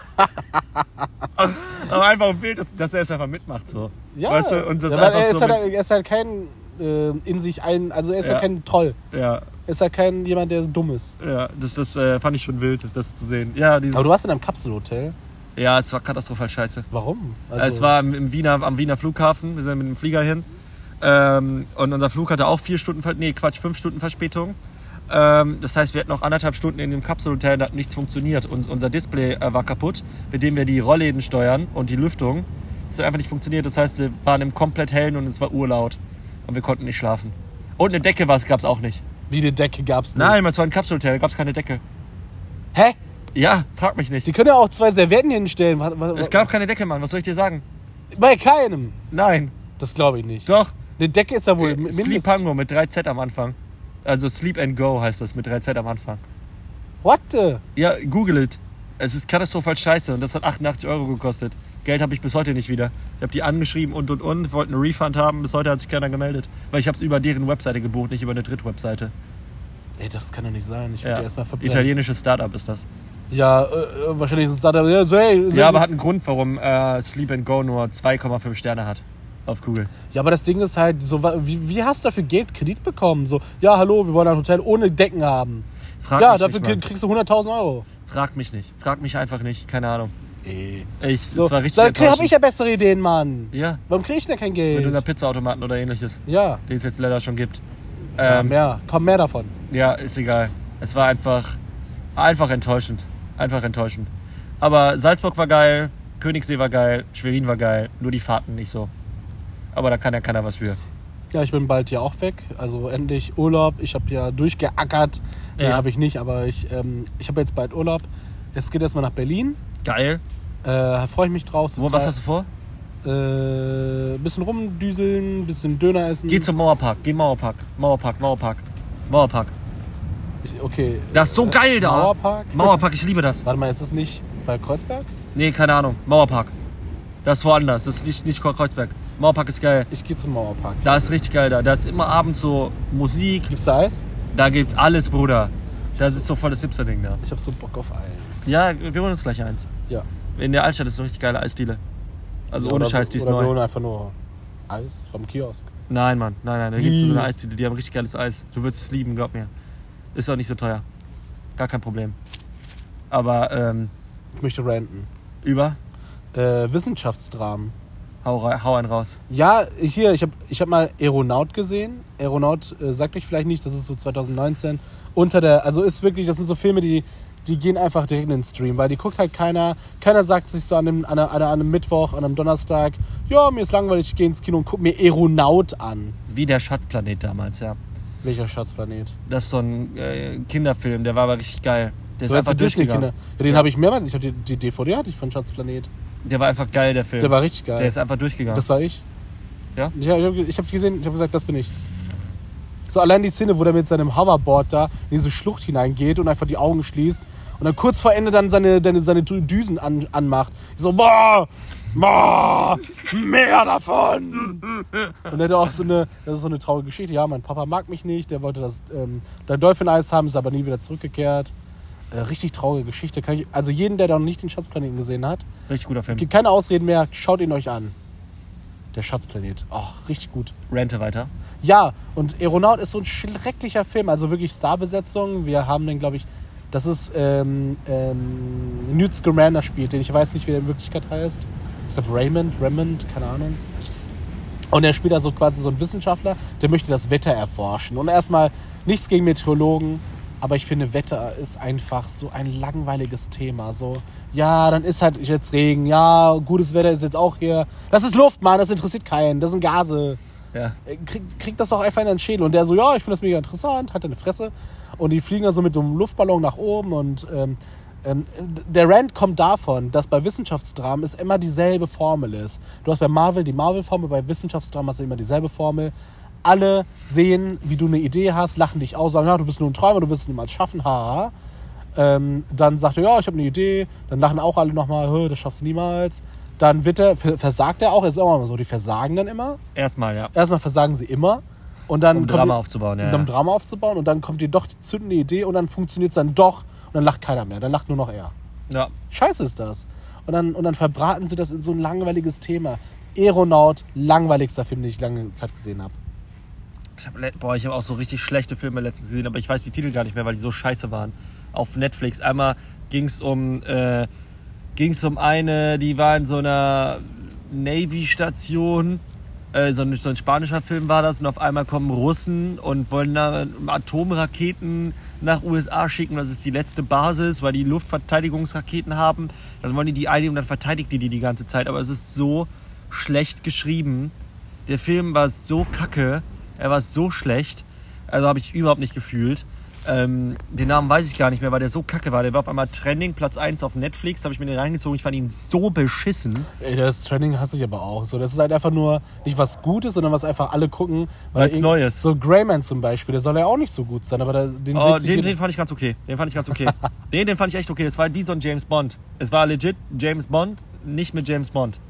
Aber einfach ein Bild, dass, dass er es einfach mitmacht so. Ja, Weißt du, und das ja, einfach er, ist so halt, er ist halt kein äh, in sich ein, also er ist Ja. halt kein Troll. Ja, Er ist halt kein jemand, der dumm ist. ja, das, das äh, fand ich schon wild, das zu sehen. Ja, Aber du warst in einem Kapselhotel. Ja, es war katastrophal scheiße. Warum? Also, es war im, Wiener, am Wiener Flughafen, wir sind mit dem Flieger hin. Ähm, und unser Flug hatte auch vier Stunden, nee, Quatsch, fünf Stunden Verspätung. Ähm, das heißt, wir hatten noch anderthalb Stunden in dem Kapselhotel, da hat nichts funktioniert. Uns, unser Display äh, war kaputt, mit dem wir die Rollläden steuern und die Lüftung. Das hat einfach nicht funktioniert. Das heißt, wir waren im komplett hellen und es war urlaut. Und wir konnten nicht schlafen. Und eine Decke gab es auch nicht. Wie eine Decke gab's nicht. Nein, es war ein Kapselhotel, da gab es keine Decke. Hä? Ja, frag mich nicht. Die können ja auch zwei Servietten hinstellen. Was- was- Es gab keine Decke, Mann. Was soll ich dir sagen? Bei keinem. Nein, Das glaube ich nicht. doch. Eine Decke ist ja wohl Äh, Sleep mindestens. Hango mit 3Z am Anfang. Also Sleep and Go heißt das mit 3Z am Anfang. What the? Ja, google it. Es ist katastrophal scheiße und das hat 88 Euro gekostet. Geld habe ich bis heute nicht wieder. Ich habe die angeschrieben und und und, wollten einen Refund haben. Bis heute hat sich keiner gemeldet. Weil ich habe es über deren Webseite gebucht, nicht über eine Drittwebseite. Ey, das kann doch nicht sein. Ich würde Ja. erstmal verbrennen. Italienisches Startup ist das. Ja, äh, wahrscheinlich ist es da. Ja, so, hey, so, Ja, aber hat einen Grund, warum äh, Sleep and Go nur 2,5 Sterne hat. Auf Google. Ja, aber das Ding ist halt, so, wie, wie hast du dafür Geld Kredit bekommen? So, ja, hallo, wir wollen ein Hotel ohne Decken haben. Frag ja, mich dafür nicht, kriegst du 100.000 Euro. Frag mich nicht. Frag mich einfach nicht. Keine Ahnung. Ey. Ich, So, das war richtig dann habe enttäuschend. ich ja bessere Ideen, Mann. Ja, Warum krieg ich denn kein mit Geld? unserem Pizzaautomaten oder ähnliches, Ja, den es jetzt leider schon gibt. ja Ähm, mehr. Komm, mehr davon. Ja, ist egal. Es war einfach, einfach enttäuschend. Einfach enttäuschend. Aber Salzburg war geil, Königssee war geil, Schwerin war geil, nur die Fahrten nicht so. Aber da kann ja keiner was für. Ja, ich bin bald hier auch weg. Also endlich Urlaub. Ich habe ja durchgeackert. Nee, Ja. habe ich nicht, aber ich, ähm, ich habe jetzt bald Urlaub. Es geht erstmal nach Berlin. Geil. Äh, Freue ich mich drauf. So Wo, was hast du vor? Äh, bisschen rumdüseln, bisschen Döner essen. Geh zum Mauerpark, geh Mauerpark, Mauerpark, Mauerpark, Mauerpark. Ich- Okay. Das ist so Äh, geil da. Mauerpark? Mauerpark, ich liebe das. [LAUGHS] Warte mal, ist das nicht bei Kreuzberg? Nee, keine Ahnung. Mauerpark. Das ist woanders. Das ist nicht, nicht Kreuzberg. Mauerpark ist geil. Ich gehe zum Mauerpark. Da ist richtig geil da. Da ist immer abends so Musik. Gibt's da Eis? Da gibt's alles, Bruder. Das ist so voll das Hipster-Ding da. Ich habe so Bock auf Eis. Ja, wir holen uns gleich eins. Ja. In der Altstadt ist eine richtig geile Eisdiele. Also Ja, ohne oder- Scheiß, die ist oder wir neu. holen einfach nur Eis vom Kiosk. Nein, Mann, nein, nein. Da Wie? gibt es so eine Eisdiele, die haben richtig geiles Eis. Du würdest es lieben, glaub mir. Ist auch nicht so teuer. Gar kein Problem. Aber, ähm, Ich möchte ranten. über? Äh, Wissenschaftsdramen. Hau, rei- hau einen raus. Ja, hier, ich habe ich hab mal Aeronaut gesehen. Aeronaut äh, sagt euch vielleicht nicht, das ist so 2019. Unter der, also ist wirklich, das sind so Filme, die, die gehen einfach direkt in den Stream, weil die guckt halt keiner. Keiner sagt sich so an einem, an, einer- an einem Mittwoch, an einem Donnerstag, ja, mir ist langweilig, ich gehe ins Kino und guck mir Aeronaut an. Wie der Schatzplanet damals, ja. Welcher Schatzplanet? Das ist so ein äh, Kinderfilm, der war aber richtig geil. Der ist Du hast einfach Disney-Kinder. durchgegangen. Ja, den Ja. habe ich mehrmals. Ich habe die, die DVD hatte ich von Schatzplanet. Der war einfach geil, der Film. Der war richtig geil. Der ist einfach durchgegangen. Das war ich. Ja? Ja, ich habe ich hab gesehen, ich habe gesagt, das bin ich. So allein die Szene, wo der mit seinem Hoverboard da in diese Schlucht hineingeht und einfach die Augen schließt und dann kurz vor Ende dann seine, seine, seine Düsen an, anmacht. So, boah, boah, mehr davon. [LAUGHS] Und er hat auch so eine, das ist so eine traurige Geschichte. Ja, mein Papa mag mich nicht, der wollte das ähm, der Dolphin-Eis haben, ist aber nie wieder zurückgekehrt. Äh, richtig traurige Geschichte. Kann ich, also jeden, der da noch nicht den Schatzplaneten gesehen hat, richtig guter Film. gibt keine Ausreden mehr, schaut ihn euch an. Der Schatzplanet. Oh, richtig gut. Rente weiter. Ja, und Aeronaut ist so ein schrecklicher Film, also wirklich Starbesetzung. Wir haben den, glaube ich, das ist ähm, ähm, Newt Scamander spielt den. Ich weiß nicht, wie der in Wirklichkeit heißt. Glaube Raymond, Raymond, keine Ahnung. Und er spielt da so quasi so einen Wissenschaftler, der möchte das Wetter erforschen. Und erstmal nichts gegen Meteorologen, aber ich finde, Wetter ist einfach so ein langweiliges Thema. So, ja, dann ist halt jetzt Regen, ja, gutes Wetter ist jetzt auch hier. Das ist Luft, Mann, das interessiert keinen, das sind Gase. Ja. äh, kriegt krieg das auch einfach in den Schädel. Und der so, ja, ich finde das mega interessant, hat eine Fresse. Und die fliegen da so mit einem Luftballon nach oben. Und ähm, ähm, der Rand kommt davon, dass bei Wissenschaftsdramen es immer dieselbe Formel ist. Du hast bei Marvel die Marvel-Formel, bei Wissenschaftsdramen hast du immer dieselbe Formel. Alle sehen, wie du eine Idee hast, lachen dich aus, sagen, ja, du bist nur ein Träumer, du wirst es niemals schaffen, haha. Ähm, dann sagt er, ja, ich habe eine Idee. Dann lachen auch alle nochmal, "Hö, das schaffst du niemals. Dann wird er, versagt er auch, ist auch immer so, die versagen dann immer. Erstmal, ja. Erstmal versagen sie immer. Und dann Um Drama die- aufzubauen, ja. um. Drama aufzubauen. Und dann kommt dir doch die zündende Idee und dann funktioniert es dann doch. Und dann lacht keiner mehr. Dann lacht nur noch er. ja. Scheiße ist das. Und dann, und dann verbraten sie das in so ein langweiliges Thema. Aeronaut, langweiligster Film, den ich lange Zeit gesehen habe. Ich habe boah, ich habe auch so richtig schlechte Filme letztens gesehen, aber ich weiß die Titel gar nicht mehr, weil die so scheiße waren. Auf Netflix. Einmal ging es um, äh, ging's um eine, die war in so einer Navy-Station. Äh, so, ein, so ein spanischer Film war das und auf einmal kommen Russen und wollen da Atomraketen nach USA schicken. Das ist die letzte Basis, weil die Luftverteidigungsraketen haben. Dann wollen die die einnehmen und dann verteidigt die die die ganze Zeit. Aber es ist so schlecht geschrieben. Der Film war so kacke. Er war so schlecht. Also habe ich überhaupt nicht gefühlt. Ähm, den Namen weiß ich gar nicht mehr, weil der so kacke war. Der war auf einmal Trending, Platz 1 auf Netflix. Habe ich mir den reingezogen. Ich fand ihn so beschissen. Ey, das Training hasse ich aber auch. So, das ist halt einfach nur nicht was Gutes, sondern was einfach alle gucken. Weil's irgend- neu ist. So Greyman zum Beispiel, der soll ja auch nicht so gut sein, aber da, den Oh, den, den fand ich ganz okay. Den fand ich ganz okay. [LAUGHS] den, den fand ich echt okay. Das war wie so ein James Bond. Es war legit James Bond, nicht mit James Bond.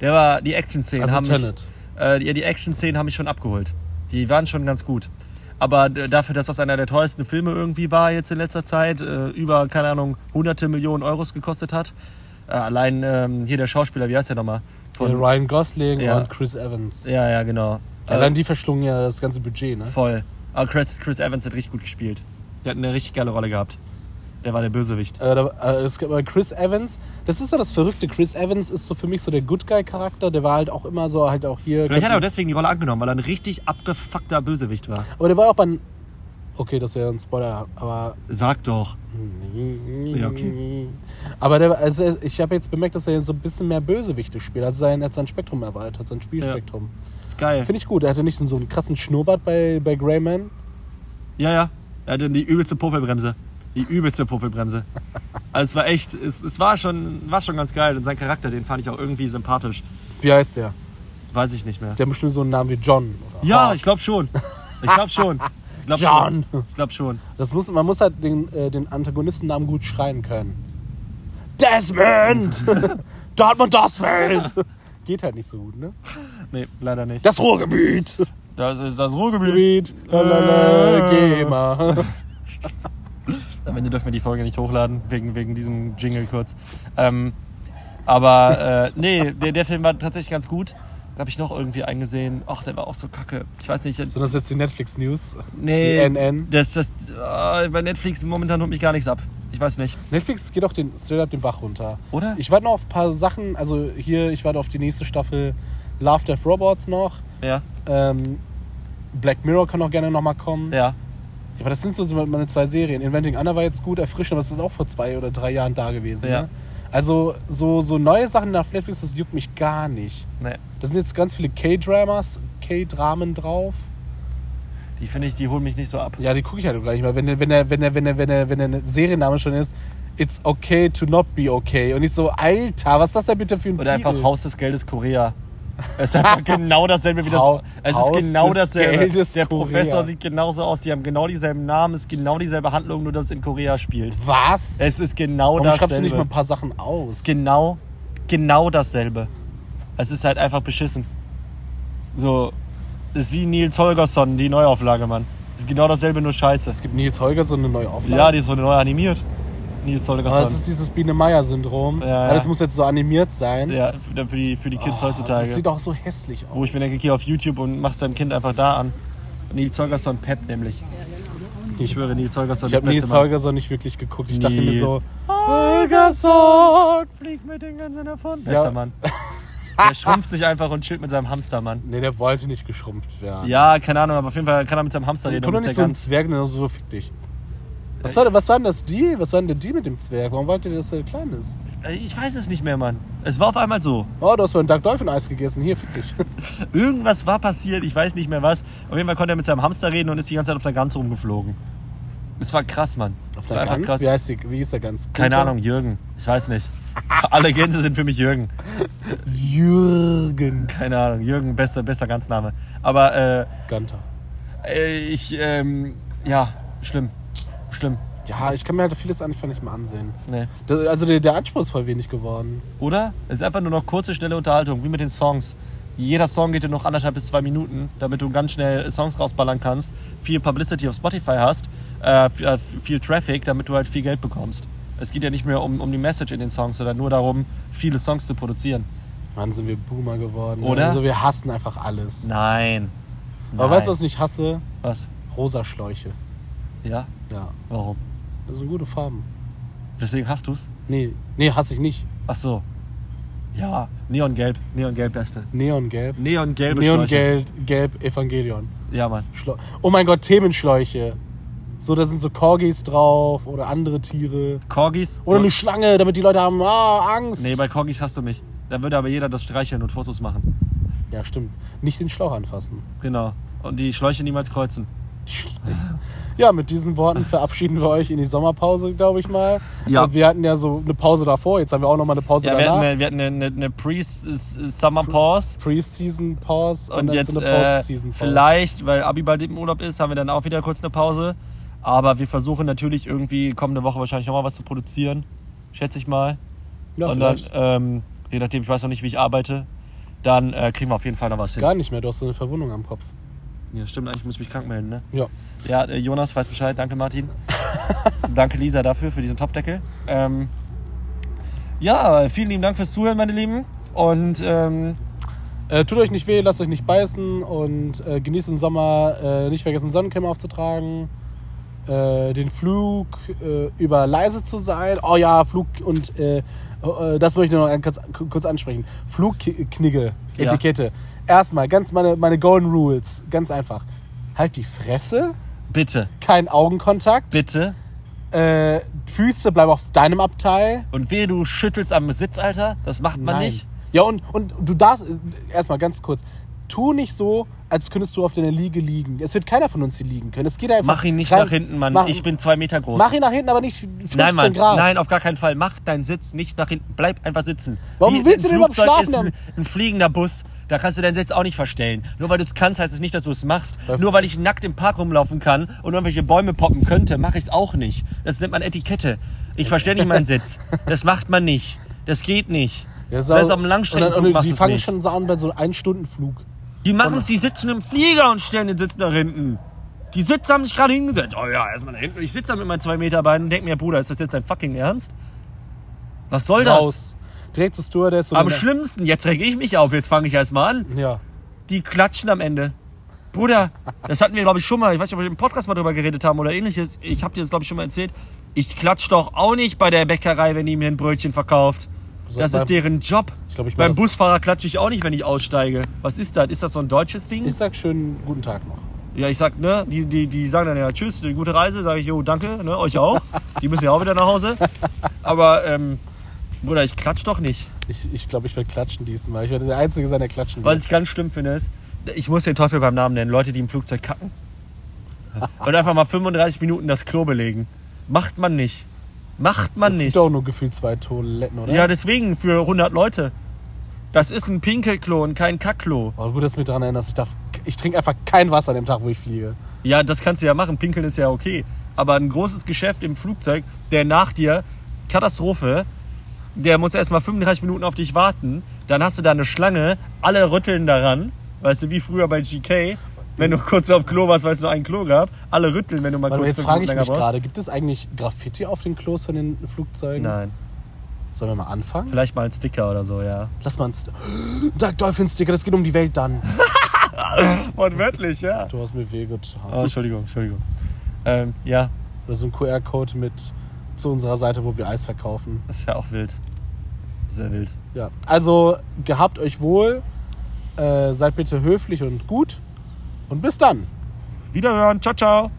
Der war, die Action-Szenen Also haben mich, Tenet. äh, die, die Action-Szenen haben mich schon abgeholt. Die waren schon ganz gut. Aber dafür, dass das einer der teuersten Filme irgendwie war jetzt in letzter Zeit, äh, über, keine Ahnung, hunderte Millionen Euros gekostet hat. Äh, allein ähm, hier der Schauspieler, wie heißt der nochmal? Ja, Ryan Gosling Ja. und Chris Evans. ja, ja, genau. Allein die verschlungen ja das ganze Budget, ne? Voll. Aber Chris, Chris Evans hat richtig gut gespielt. Der hat eine richtig geile Rolle gehabt. Der war der Bösewicht. Äh, da, äh, es aber Chris Evans, das ist ja das Verrückte. Chris Evans ist so für mich so der Good Guy-Charakter. Der war halt auch immer so, halt auch hier. Vielleicht hat er auch deswegen die Rolle angenommen, weil er ein richtig abgefuckter Bösewicht war. aber der war auch bei. Okay, das wäre ein Spoiler, aber. Sag doch. Ja, okay. Aber der, also ich habe jetzt bemerkt, dass er so ein bisschen mehr Bösewichte spielt. Also sein, er hat sein Spektrum erweitert, sein Spielspektrum. Ist geil. Finde ich gut. Er hatte nicht so einen krassen Schnurrbart bei, bei Greyman. Ja, ja. Er hatte die übelste Popelbremse. Die übelste Popelbremse. Also es war echt, es, es war, schon, war schon ganz geil. Und sein Charakter, den fand ich auch irgendwie sympathisch. Wie heißt der? Weiß ich nicht mehr. Der hat bestimmt so einen Namen wie John. Oder Ja, Hawk. ich glaube schon. Ich glaube schon. Ich glaub John. Schon. Ich glaube schon. Das muss, man muss halt den, äh, den Antagonistennamen gut schreien können. Desmond! [LAUGHS] Dortmund Dorsfeld! Geht halt nicht so gut, ne? Nee, leider nicht. Das Ruhrgebiet! Das ist das Ruhrgebiet. Gebiet! Geh mal. [LAUGHS] Am Ende dürfen wir die Folge nicht hochladen, wegen, wegen diesem Jingle kurz. Ähm, aber äh, nee, der, der Film war tatsächlich ganz gut. Da habe ich noch irgendwie eingesehen. Ach, der war auch so kacke. Ich weiß nicht. Sind das jetzt die Netflix-News? nee, die NN? Das, das, äh, bei Netflix momentan holt mich gar nichts ab. Ich weiß nicht. Netflix geht auch den, straight up den Bach runter. Oder? Ich warte noch auf ein paar Sachen. Also hier, ich warte auf die nächste Staffel Love, Death, Robots noch. Ja, Ähm, Black Mirror kann auch gerne nochmal kommen. ja. Ja, aber das sind so meine zwei Serien. Inventing Anna war jetzt gut erfrischend, aber es ist auch vor zwei oder drei Jahren da gewesen. Ja. Ne? Also so, so neue Sachen nach Netflix, das juckt mich gar nicht. Nee. Da sind jetzt ganz viele K-Dramas, K-Dramen drauf. Die finde ich, die holen mich nicht so ab. Ja, die gucke ich halt gleich mal. Wenn der, wenn der, wenn der, wenn der, wenn der, wenn der Serienname schon ist, It's okay to not be okay. Und ich so, Alter, was ist das denn bitte für ein Oder Titel? einfach Haus des Geldes Korea. Es ist einfach [LAUGHS] genau dasselbe wie das. Es ist genau dasselbe. Geldes Der Korea. Professor sieht genauso aus, die haben genau dieselben Namen, es ist genau dieselbe Handlung, nur dass es in Korea spielt. Was? Es ist genau Warum dasselbe. schreibst du nicht mal ein paar Sachen aus? genau, genau dasselbe. Es ist halt einfach beschissen. So, es ist wie Nils Holgersson, die Neuauflage, Mann. Es ist genau dasselbe, nur scheiße. Es gibt Nils Holger so eine neue Auflage. Ja, die ist so neu animiert. Nils aber Holgersson. das ist dieses Biene-Meyer-Syndrom. Ja, ja. Alles muss jetzt so animiert sein. ja, für die, für die Kids Oh, heutzutage. Das sieht auch so hässlich aus. Wo ich mir denke, geh auf YouTube und machst dein Kind einfach da an. Nils Holgersson Pep nämlich. Ich schwöre, Nils Holgersson Ich habe Nils. Holgersson nicht wirklich geguckt. Ich dachte mir Nils. so, Holgersson fliegt mit den ganzen davon. Ja. Bester Mann. Der schrumpft sich einfach und chillt mit seinem Hamster, Mann. nee, der wollte nicht geschrumpft werden. Ja, keine Ahnung, aber auf jeden Fall kann er mit seinem Hamster reden. Und doch nicht so ein Zwerg, der so fick dich. Was war, was war denn das Deal? Was war denn der Deal mit dem Zwerg? Warum wollt ihr, dass er klein ist? Äh, Ich weiß es nicht mehr, Mann. Es war auf einmal so. Oh, du hast mal ein Duck Dolphin Eis gegessen. Hier, fick dich. [LAUGHS] Irgendwas war passiert, ich weiß nicht mehr was. Auf jeden Fall konnte er mit seinem Hamster reden und ist die ganze Zeit auf der Gans rumgeflogen. Das war krass, Mann. Auf der Gans? krass. Wie heißt die? Wie ist der Gans? Keine Gunther? Ahnung, Jürgen. Ich weiß nicht. [LAUGHS] Alle Gänse sind für mich Jürgen. Jürgen. Keine Ahnung, Jürgen, bester, bester Ganzname. Aber äh, Gunther. äh, ich, ähm, ja, schlimm. Schlimm. Ja, ich kann mir halt vieles einfach nicht mehr ansehen. Nee. Das- Also der, der Anspruch ist voll wenig geworden. Oder? Es ist einfach nur noch kurze, schnelle Unterhaltung, wie mit den Songs. Jeder Song geht dir noch anderthalb bis zwei Minuten, damit du ganz schnell Songs rausballern kannst, viel Publicity auf Spotify hast, äh, viel, äh, viel Traffic, damit du halt viel Geld bekommst. Es geht ja nicht mehr um, um die Message in den Songs, sondern nur darum, viele Songs zu produzieren. Mann, sind wir Boomer geworden. Oder? Also wir hassen einfach alles. Nein. Aber weißt du, was ich nicht hasse? Was? Rosa Schläuche. Ja? Ja, Warum? das sind gute Farben. Deswegen hast du's? Nee, nee, hasse ich nicht. Ach so. Ja, Neongelb. Neongelb beste. Neongelb. Neongelbe Schläuche. Neongelb, gelb, Evangelion. Ja, Mann. Schleu oh mein Gott, Themenschläuche. So, da sind so Corgis drauf oder andere Tiere. Corgis? Oder eine Schlange, damit die Leute haben, ah, Angst. Nee, bei Corgis hast du mich. Da würde aber jeder das streicheln und Fotos machen. ja, stimmt. Nicht den Schlauch anfassen. Genau. Und die Schläuche niemals kreuzen. [LAUGHS] Ja, mit diesen Worten verabschieden wir euch in die Sommerpause, glaube ich mal. Ja. Wir hatten ja so eine Pause davor, jetzt haben wir auch noch mal eine Pause Ja, wir danach. hatten, eine- wir hatten eine, eine Pre-Summer-Pause. Pre-Season Pause und, Und dann jetzt eine äh, Post-Season Pause. vielleicht, weil Abi bald im Urlaub ist, haben wir dann auch wieder kurz eine Pause. Aber wir versuchen natürlich irgendwie kommende Woche wahrscheinlich nochmal was zu produzieren. Schätze ich mal. Ja, und dann, vielleicht. ähm, je nachdem, ich weiß noch nicht, wie ich arbeite, dann äh, kriegen wir auf jeden Fall noch was hin. Gar nicht mehr, du hast so eine Verwundung am Kopf. Ja, stimmt, eigentlich muss ich mich krank melden, ne? Ja. Ja, äh, Jonas weiß Bescheid. Danke, Martin. [LAUGHS] Danke, Lisa, dafür, für diesen Topdeckel. Ähm, ja, vielen lieben Dank fürs Zuhören, meine Lieben. Und ähm, Äh, tut euch nicht weh, lasst euch nicht beißen und äh, genießt den Sommer. Äh, nicht vergessen, Sonnencreme aufzutragen. Äh, den Flug äh, über leise zu sein. Oh ja, Flug und äh, das möchte ich noch kurz, kurz ansprechen. Flugknigge, Ja. Erstmal, ganz meine, meine Golden Rules. Ganz einfach. Halt die Fresse, bitte, kein Augenkontakt. bitte. Äh, Füße bleiben auf deinem Abteil. Und wehe, du schüttelst am Sitz, Alter. Das macht man Nein. nicht. Ja, und, und du darfst, erstmal ganz kurz, tu nicht so, als könntest du auf deiner Liege liegen. Es wird keiner von uns hier liegen können. Es geht einfach Mach ihn nicht rein- nach hinten, Mann. Mach, ich bin zwei Meter groß. mach ihn nach hinten, aber nicht 15 Nein, Mann. Grad. Nein, auf gar keinen Fall. Mach deinen Sitz nicht nach hinten. Bleib einfach sitzen. Warum willst du denn überhaupt schlafen? Ist ein, ein fliegender Bus. Da kannst du deinen Sitz auch nicht verstellen. Nur weil du es kannst, heißt es nicht, dass du es machst. Ja. Nur weil ich nackt im Park rumlaufen kann und irgendwelche Bäume poppen könnte, mache ich es auch nicht. Das nennt man Etikette. Ich verstehe nicht meinen Sitz. Das macht man nicht. Das geht nicht. Ja, das sau- ist auf dann, Langstreckenflug die fangen nicht. schon so an bei so einem Ein-Stunden-Flug. Die machen die sitzen im Flieger und stellen den Sitz nach hinten. Die Sitze haben sich gerade hingesetzt. Oh ja, erstmal nach hinten. Ich sitze da mit meinen zwei Meter Beinen und denke mir, Bruder, ist das jetzt dein fucking Ernst? Was soll das? Raus. Direkt zur Stewardess. Am schlimmsten, jetzt reg ich mich auf, jetzt fange ich erstmal an. Ja. Die klatschen am Ende. Bruder, das hatten wir, glaube ich, schon mal. Ich weiß nicht, ob wir im Podcast mal drüber geredet haben oder ähnliches. Ich habe dir das, glaube ich, schon mal erzählt. Ich klatsch doch auch nicht bei der Bäckerei, wenn die mir ein Brötchen verkauft. So, Das beim- ist deren Job. Glaub, Beim Busfahrer klatsche ich auch nicht, wenn ich aussteige. Was ist das? Ist das so ein deutsches Ding? Ich sag schön guten Tag noch. Ja, ich sag, ne, die, die, die sagen dann ja, tschüss, gute Reise, sage ich, jo, danke, ne, euch auch. Die müssen ja auch wieder nach Hause. Aber, ähm, Bruder, ich klatsch doch nicht. Ich, ich glaube, ich werde klatschen diesmal. Ich werde der Einzige sein, der klatschen Was wird. ich ganz schlimm finde, ist, ich muss den Teufel beim Namen nennen, Leute, die im Flugzeug kacken. Und einfach mal 35 Minuten das Klo belegen. Macht man nicht. Macht man Es nicht. gibt auch nur gefühlt zwei Toiletten, oder? Ja, deswegen, für 100 Leute. Das ist ein Pinkelklo und kein Kackklo. Aber gut, dass du mich daran erinnerst. Ich, darf, ich trinke einfach kein Wasser an dem Tag, wo ich fliege. Ja, das kannst du ja machen. Pinkeln ist ja okay. Aber ein großes Geschäft im Flugzeug, der nach dir, Katastrophe, der muss erst mal 35 Minuten auf dich warten. Dann hast du da eine Schlange, alle rütteln daran. Weißt du, wie früher bei GK, wenn du kurz auf Klo warst, weil es nur ein Klo gab. Alle rütteln, wenn du mal Warte, kurz jetzt frage ich mich gerade, gibt es eigentlich Graffiti auf den Klos von den Flugzeugen? Nein, Sollen wir mal anfangen? vielleicht mal ein Sticker oder so, ja. Lass mal einen St [GASPS] Duck Dolphin Sticker, das geht um die Welt dann. [LAUGHS] Wortwörtlich, ja. Du hast mir wehgetan. Oh, Entschuldigung, Entschuldigung. Ähm, ja, Oder so ein QR-Code mit zu unserer Seite, wo wir Eis verkaufen. das wäre auch wild. Sehr wild. Ja. Also gehabt euch wohl, äh, seid bitte höflich und gut und bis dann. Wiederhören, ciao, ciao.